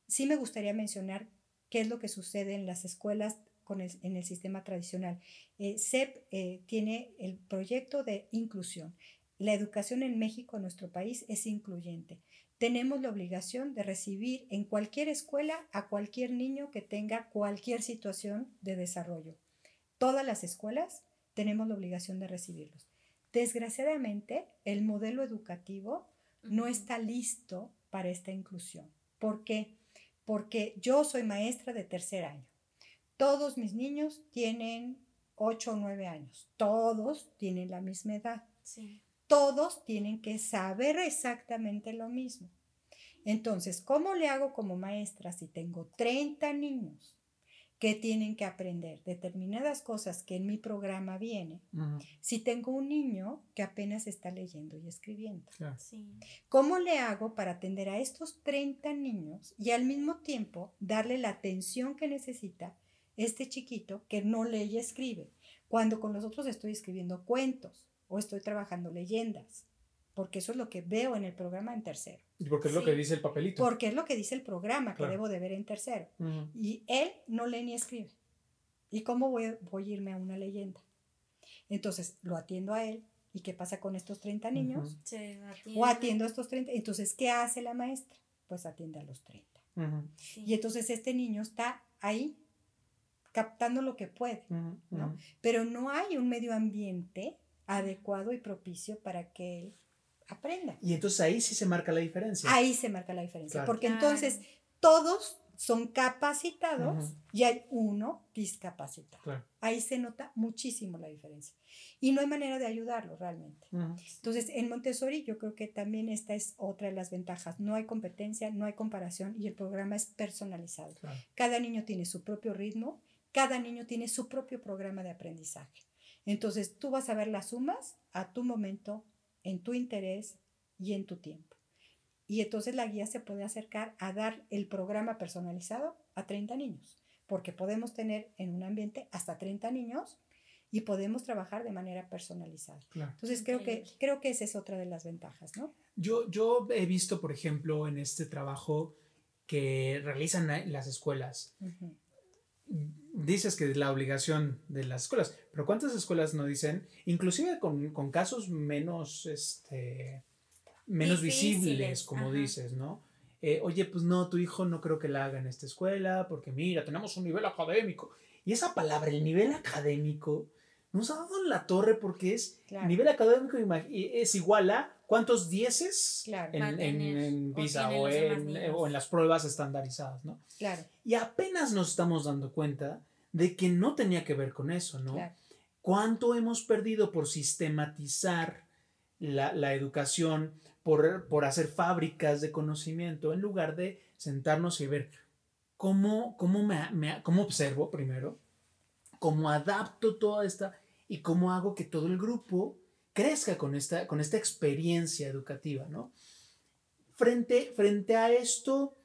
Sí me gustaría mencionar qué es lo que sucede en las escuelas con el- en el sistema tradicional. Eh, CEP eh, tiene el proyecto de inclusión. La educación en México, en nuestro país, es incluyente. Tenemos la obligación de recibir en cualquier escuela a cualquier niño que tenga cualquier situación de desarrollo. Todas las escuelas tenemos la obligación de recibirlos. Desgraciadamente, el modelo educativo no está listo para esta inclusión. ¿Por qué? Porque yo soy maestra de tercer año. Todos mis niños tienen 8 o 9 años. Todos tienen la misma edad. Sí. Todos tienen que saber exactamente lo mismo. Entonces, ¿cómo le hago como maestra si tengo 30 niños que tienen que aprender determinadas cosas que en mi programa viene? Si tengo un niño que apenas está leyendo y escribiendo. Claro. Sí. ¿Cómo le hago para atender a estos 30 niños y al mismo tiempo darle la atención que necesita este chiquito que no lee y escribe? Cuando con los otros estoy escribiendo cuentos o estoy trabajando leyendas, porque eso es lo que veo en el programa en tercero, Y Porque es lo Sí. que dice el papelito. porque es lo que dice el programa que Claro. debo de ver en tercero. Y él no lee ni escribe. ¿Y cómo voy, a- voy a irme a una leyenda? Entonces, lo atiendo a él. ¿Y qué pasa con estos 30 niños? Atiende. O atiendo a estos 30. Entonces, ¿qué hace la maestra? Pues atiende a los 30. Ujú. Sí. Y entonces este niño está ahí captando lo que puede. ¿no? Pero no hay un medio ambiente adecuado y propicio para que él aprenda. Y entonces ahí sí se marca la diferencia. Ahí se marca la diferencia, Claro. porque Claro. entonces todos son capacitados y hay uno discapacitado. Claro. Ahí se nota muchísimo la diferencia. Y no hay manera de ayudarlo realmente. Ujú. Entonces, en Montessori yo creo que también esta es otra de las ventajas. No hay competencia, no hay comparación y el programa es personalizado. Claro. Cada niño tiene su propio ritmo, cada niño tiene su propio programa de aprendizaje. Entonces, tú vas a ver las sumas a tu momento, en tu interés y en tu tiempo. Y entonces la guía se puede acercar a dar el programa personalizado a 30 niños, porque podemos tener en un ambiente hasta 30 niños y podemos trabajar de manera personalizada. Claro. Entonces creo que, creo que esa es otra de las ventajas, ¿no? Yo, yo he visto, por ejemplo, en este trabajo que realizan las escuelas. Dices que es la obligación de las escuelas, pero ¿cuántas escuelas no dicen, inclusive con, con casos menos, este, menos Difíciles, visibles, como ajá. dices, ¿no? Eh, Oye, pues no, tu hijo no creo que la haga en esta escuela, porque mira, tenemos un nivel académico. Y esa palabra, el nivel académico, nos ha dado en la torre porque es Claro. nivel académico es igual a cuántos dieces Claro. en, en- en o PISA tienen o en, o en las pruebas estandarizadas, ¿no? Claro, Y apenas nos estamos dando cuenta de que no tenía que ver con eso, ¿no? claro. ¿Cuánto hemos perdido por sistematizar la, la educación, por, por hacer fábricas de conocimiento, en lugar de sentarnos y ver cómo, cómo, me, me- cómo observo primero, cómo adapto toda esta y cómo hago que todo el grupo crezca con esta, con esta experiencia educativa, ¿no? Frente, frente a esto,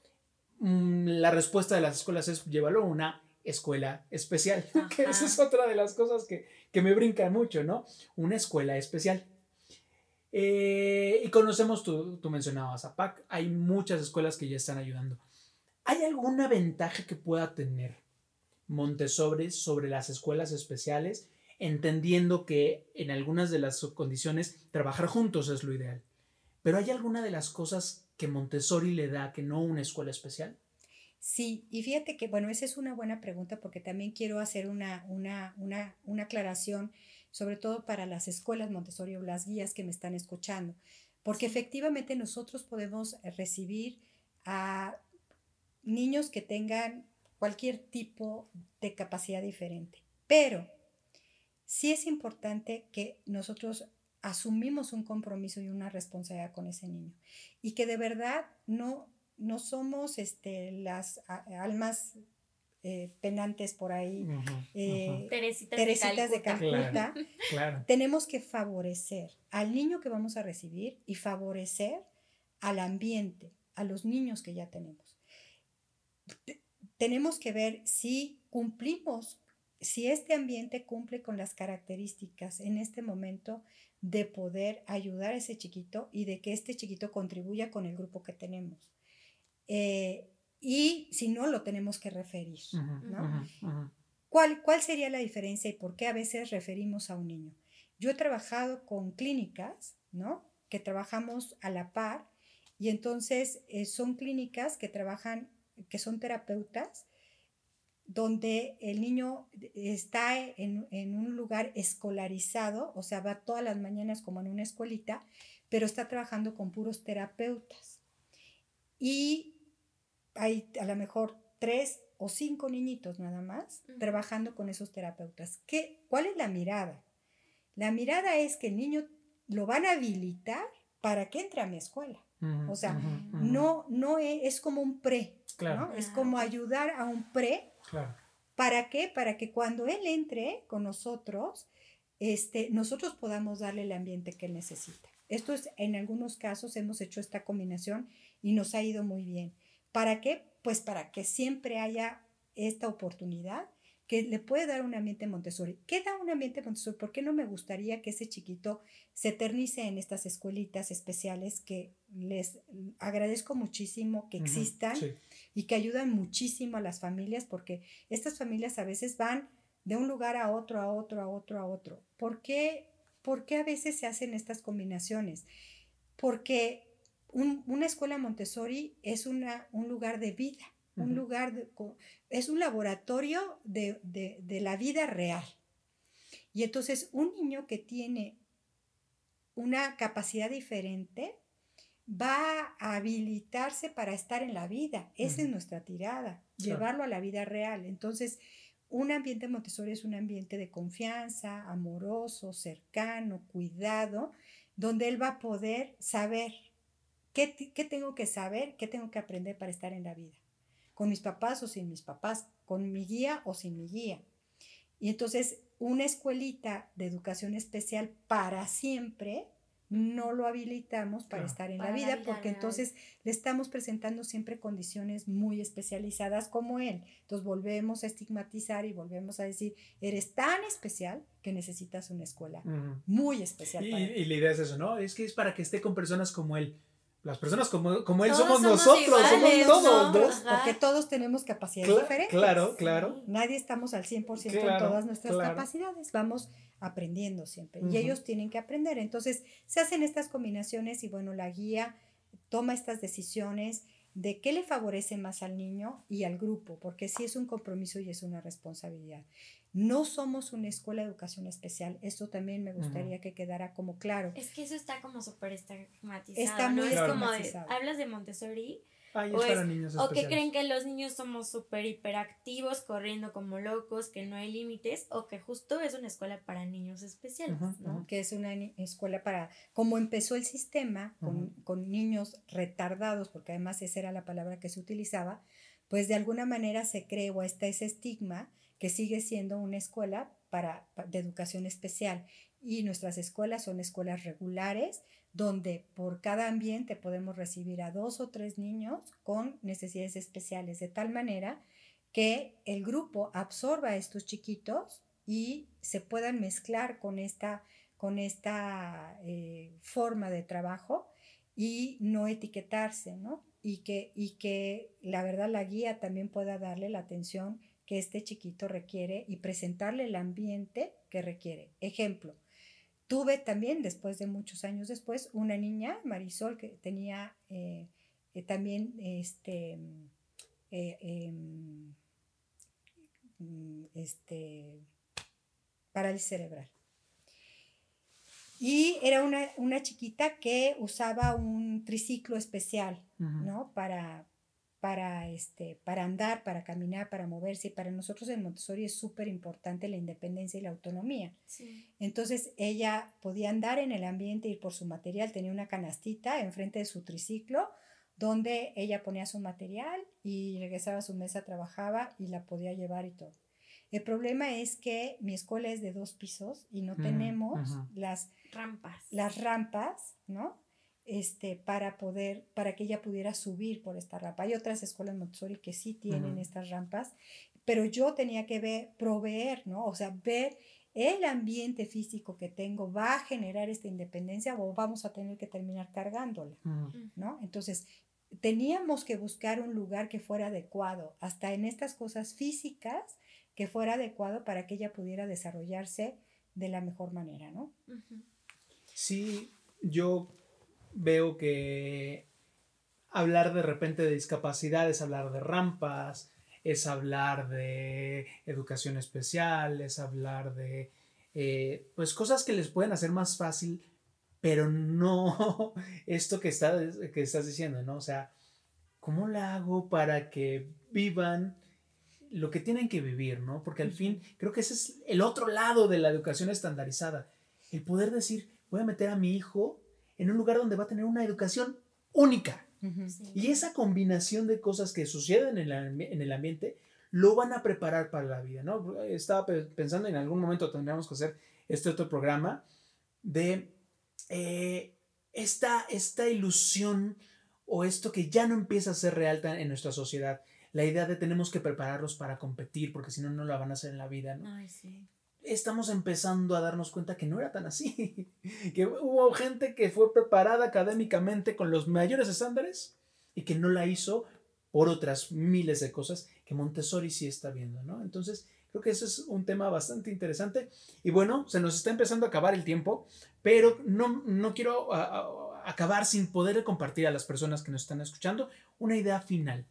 mm, la respuesta de las escuelas es llévalo a una escuela especial, que esa es otra de las cosas que, que me brincan mucho, ¿no? Una escuela especial. Eh, y conocemos, tú, tú mencionabas a PAC, hay muchas escuelas que ya están ayudando. ¿Hay alguna ventaja que pueda tener Montessori sobre las escuelas especiales, entendiendo que en algunas de las condiciones trabajar juntos es lo ideal? Pero ¿hay alguna de las cosas que Montessori le da que no una escuela especial? Sí, y fíjate que, bueno, esa es una buena pregunta porque también quiero hacer una, una, una, una aclaración, sobre todo para las escuelas Montessori o las guías que me están escuchando, porque efectivamente nosotros podemos recibir a niños que tengan cualquier tipo de capacidad diferente, pero sí es importante que nosotros asumimos un compromiso y una responsabilidad con ese niño y que de verdad no no somos este, las a- almas eh, penantes por ahí, eh, Teresitas, Teresitas de Calcuta. Calcuta. Claro, claro. Tenemos que favorecer al niño que vamos a recibir y favorecer al ambiente, a los niños que ya tenemos. Te- Tenemos que ver si cumplimos, si este ambiente cumple con las características en este momento de poder ayudar a ese chiquito y de que este chiquito contribuya con el grupo que tenemos. Eh, y si no, lo tenemos que referir. Ujú, ¿no? ¿Cuál, ¿Cuál sería la diferencia y por qué a veces referimos a un niño? Yo he trabajado con clínicas, ¿no? Que trabajamos a la par y entonces eh, son clínicas que trabajan, que son terapeutas, donde el niño está en, en un lugar escolarizado, o sea, va todas las mañanas como en una escuelita, pero está trabajando con puros terapeutas. Y hay a lo mejor tres o cinco niñitos nada más trabajando con esos terapeutas. ¿Qué, ¿Cuál es la mirada? La mirada es que el niño lo van a habilitar para que entre a mi escuela. O sea. No, no es, es como un pre, Claro. ¿no? Es como ayudar a un pre. ¿Para qué? Para que cuando él entre con nosotros, este, nosotros podamos darle el ambiente que él necesita. Esto es, en algunos casos hemos hecho esta combinación y nos ha ido muy bien. ¿Para qué? Pues para que siempre haya esta oportunidad que le puede dar un ambiente Montessori. ¿Qué da un ambiente Montessori? ¿Por qué no me gustaría que ese chiquito se eternice en estas escuelitas especiales que les agradezco muchísimo que existan sí. y que ayudan muchísimo a las familias porque estas familias a veces van de un lugar a otro, a otro, a otro, a otro. ¿Por qué, por qué a veces se hacen estas combinaciones? Porque un- una escuela Montessori es una, un lugar de vida, un lugar, de es un laboratorio de, de- de la vida real. Y entonces un niño que tiene una capacidad diferente va a habilitarse para estar en la vida. Esa es nuestra tirada, Claro. llevarlo a la vida real. Entonces, un ambiente Montessori es un ambiente de confianza, amoroso, cercano, cuidado, donde él va a poder saber qué, qué tengo que saber, qué tengo que aprender para estar en la vida. Con mis papás o sin mis papás, con mi guía o sin mi guía. Y entonces, una escuelita de educación especial para siempre no lo habilitamos para Claro. estar en Para la la vida, porque real. entonces le estamos presentando siempre condiciones muy especializadas como él. Entonces volvemos a estigmatizar y volvemos a decir, eres tan especial que necesitas una escuela muy especial Y, para ti. y la idea es eso, ¿no? Es que es para que esté con personas como él. Las personas como, como él somos, somos nosotros, iguales, somos todos, ¿no? ¿no? Ajá. Porque todos tenemos capacidades diferentes. claro, claro. Nadie estamos al 100% Claro, en todas nuestras claro. capacidades. Vamos aprendiendo siempre. Y ellos tienen que aprender. Entonces, se hacen estas combinaciones y bueno, la guía toma estas decisiones de qué le favorece más al niño y al grupo, porque sí es un compromiso y es una responsabilidad. No somos una escuela de educación especial. Esto también me gustaría que quedara como claro. Es que eso está como súper estigmatizado. Está ¿no? muy Es como de, estigmatizado. hablas de Montessori Ay, O es niños o que creen que los niños somos súper hiperactivos, corriendo como locos, que no hay límites, o que justo es una escuela para niños especiales, ¿no? que es una escuela para, como empezó el sistema con, con niños retardados, porque además esa era la palabra que se utilizaba, pues de alguna manera se creó está ese estigma que sigue siendo una escuela para, pa- de educación especial. y nuestras escuelas son escuelas regulares donde por cada ambiente podemos recibir a dos o tres niños con necesidades especiales, de tal manera que el grupo absorba a estos chiquitos y se puedan mezclar con esta, con esta eh, forma de trabajo y no etiquetarse, ¿no? Y que, y que la verdad la guía también pueda darle la atención que este chiquito requiere y presentarle el ambiente que requiere. Ejemplo, Tuve también, después de muchos años después, una niña, Marisol, que tenía eh, eh, también este, eh, em, mm, este, parálisis cerebral. Y era una, una, chiquita que usaba un triciclo especial, ¿no? Para, para, este, para andar, para caminar, para moverse. Y para nosotros en Montessori es súper importante la independencia y la autonomía. Entonces ella podía andar en el ambiente, ir por su material, tenía una canastita enfrente de su triciclo donde ella ponía su material y regresaba a su mesa, trabajaba y la podía llevar y todo. El problema es que mi escuela es de dos pisos y no tenemos las rampas. Las rampas, ¿no? Este, para poder, para que ella pudiera subir por esta rampa. Hay otras escuelas Montessori que sí tienen estas rampas, pero yo tenía que ver, proveer, ¿no? O sea, ver el ambiente físico que tengo va a generar esta independencia o vamos a tener que terminar cargándola, ¿no? Entonces, teníamos que buscar un lugar que fuera adecuado, hasta en estas cosas físicas, que fuera adecuado para que ella pudiera desarrollarse de la mejor manera, ¿no? Sí, yo veo que hablar de repente de discapacidad es hablar de rampas, es hablar de educación especial, es hablar de eh, pues cosas que les pueden hacer más fácil, pero no esto que, está, que estás diciendo, ¿no? O sea, ¿cómo la hago para que vivan lo que tienen que vivir, ¿no? Porque al fin creo que ese es el otro lado de la educación estandarizada, el poder decir, voy a meter a mi hijo en un lugar donde va a tener una educación única. Y esa combinación de cosas que suceden en, el ambiente lo van a preparar para la vida, ¿no? Estaba pensando en algún momento tendríamos que hacer este otro programa de eh, esta, esta ilusión o esto que ya no empieza a ser real en nuestra sociedad. La idea de tenemos que prepararlos para competir porque si no, no la van a hacer en la vida, ¿no? Ay, sí estamos empezando a darnos cuenta que no era tan así, que hubo gente que fue preparada académicamente con los mayores estándares y que no la hizo por otras miles de cosas que Montessori sí está viendo, ¿no? Entonces, creo que eso es un tema bastante interesante y bueno, se nos está empezando a acabar el tiempo, pero no, no quiero acabar sin poder compartir a las personas que nos están escuchando una idea final.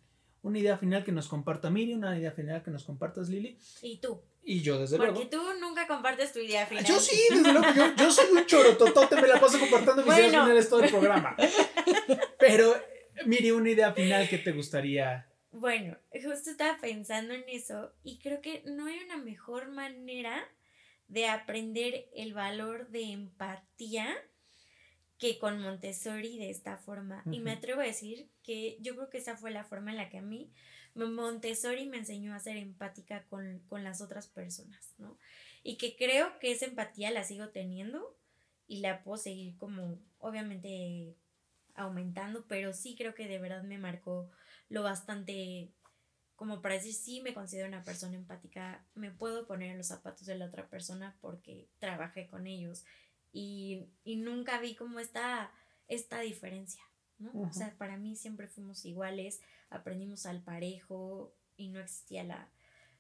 Una idea final que nos comparta Miri, una idea final que nos compartas Lili. ¿Y tú? Y yo, desde Porque luego. Porque tú nunca compartes tu idea final. Yo sí, desde luego. Yo, yo soy un chorototote, me la paso compartiendo mis ideas finales todo el programa. Pero, mire, una idea final que te gustaría. Bueno, justo estaba pensando en eso y creo que no hay una mejor manera de aprender el valor de empatía que con Montessori de esta forma. Y me atrevo a decir que yo creo que esa fue la forma en la que a mí Montessori me enseñó a ser empática con, las otras personas, ¿no? Y que creo que esa empatía la sigo teniendo y la puedo seguir como, obviamente, aumentando, pero sí creo que de verdad me marcó lo bastante como para decir, sí, me considero una persona empática, me puedo poner en los zapatos de la otra persona porque trabajé con ellos y, nunca vi como esta, esta diferencia, ¿no? O sea, para mí siempre fuimos iguales, aprendimos al parejo y no existía la,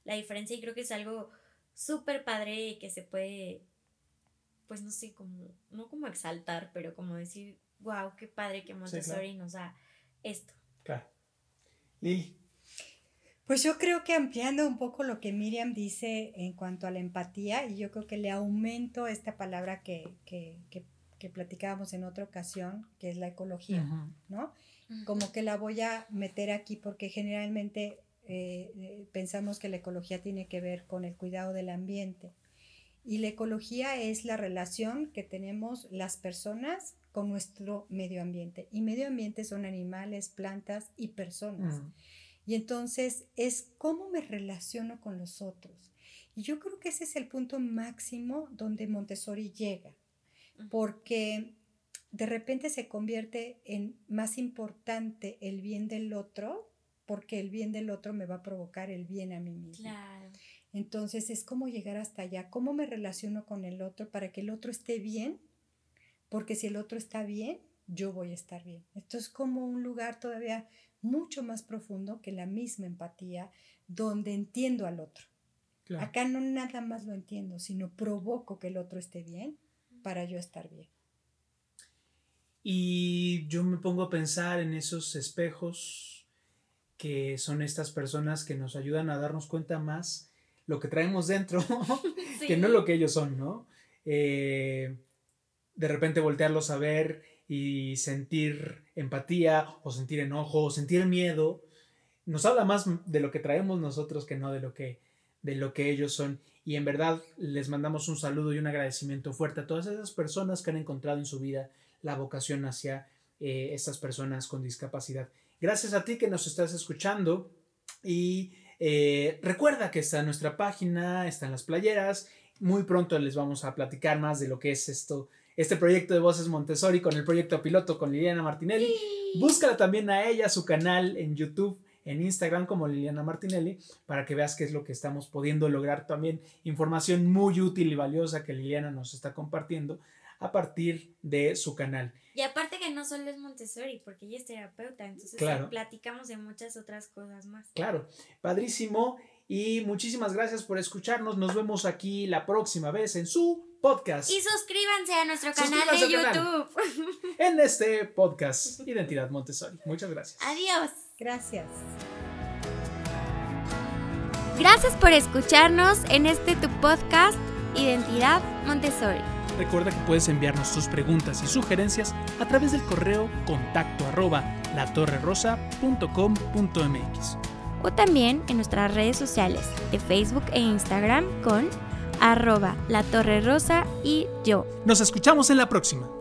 diferencia y creo que es algo súper padre que se puede, pues no sé, como, no como exaltar, pero como decir, wow, qué padre que Montessori nos da esto. Claro. Lili. Pues yo creo que ampliando un poco lo que Miriam dice en cuanto a la empatía, y yo creo que le aumento esta palabra que, que, que, platicábamos en otra ocasión, que es la ecología, ¿no? como que la voy a meter aquí porque generalmente eh, eh, pensamos que la ecología tiene que ver con el cuidado del ambiente. Y la ecología es la relación que tenemos las personas con nuestro medio ambiente. Y medio ambiente son animales, plantas y personas. Y entonces es cómo me relaciono con los otros. Y yo creo que ese es el punto máximo donde Montessori llega, porque de repente se convierte en más importante el bien del otro, porque el bien del otro me va a provocar el bien a mí mismo. Claro. Entonces es como llegar hasta allá, cómo me relaciono con el otro para que el otro esté bien, porque si el otro está bien, yo voy a estar bien. Esto es como un lugar todavía mucho más profundo que la misma empatía, donde entiendo al otro. Claro. Acá no nada más lo entiendo, sino provoco que el otro esté bien para yo estar bien. Y yo me pongo a pensar en esos espejos que son estas personas que nos ayudan a darnos cuenta más lo que traemos dentro que no lo que ellos son, ¿no? Eh, de repente voltearlos a ver y sentir empatía o sentir enojo o sentir miedo nos habla más de lo que traemos nosotros que no de lo que de lo que ellos son y en verdad les mandamos un saludo y un agradecimiento fuerte a todas esas personas que han encontrado en su vida la vocación hacia eh, estas personas con discapacidad. Gracias a ti que nos estás escuchando y eh, recuerda que está en nuestra página, están las playeras. Muy pronto les vamos a platicar más de lo que es esto, este proyecto de Voces Montessori con el proyecto piloto con Liliana Martinelli. Búscala también a ella, su canal en YouTube, en Instagram como Liliana Martinelli, para que veas qué es lo que estamos pudiendo lograr también. Información muy útil y valiosa que Liliana nos está compartiendo a partir de su canal. Y aparte que no solo es Montessori, porque ella es terapeuta, entonces Claro. platicamos de muchas otras cosas más. Claro, padrísimo. Y muchísimas gracias por escucharnos. Nos vemos aquí la próxima vez en su podcast. Y suscríbanse a nuestro canal de canal. YouTube. En este podcast Identidad Montessori. Muchas gracias. Adiós. Gracias. Gracias por escucharnos en este tu podcast Identidad Montessori. Recuerda que puedes enviarnos tus preguntas y sugerencias a través del correo contacto arroba latorrerosa.com.mx. O también en nuestras redes sociales de Facebook e Instagram con arroba la torre rosa y yo. Nos escuchamos en la próxima.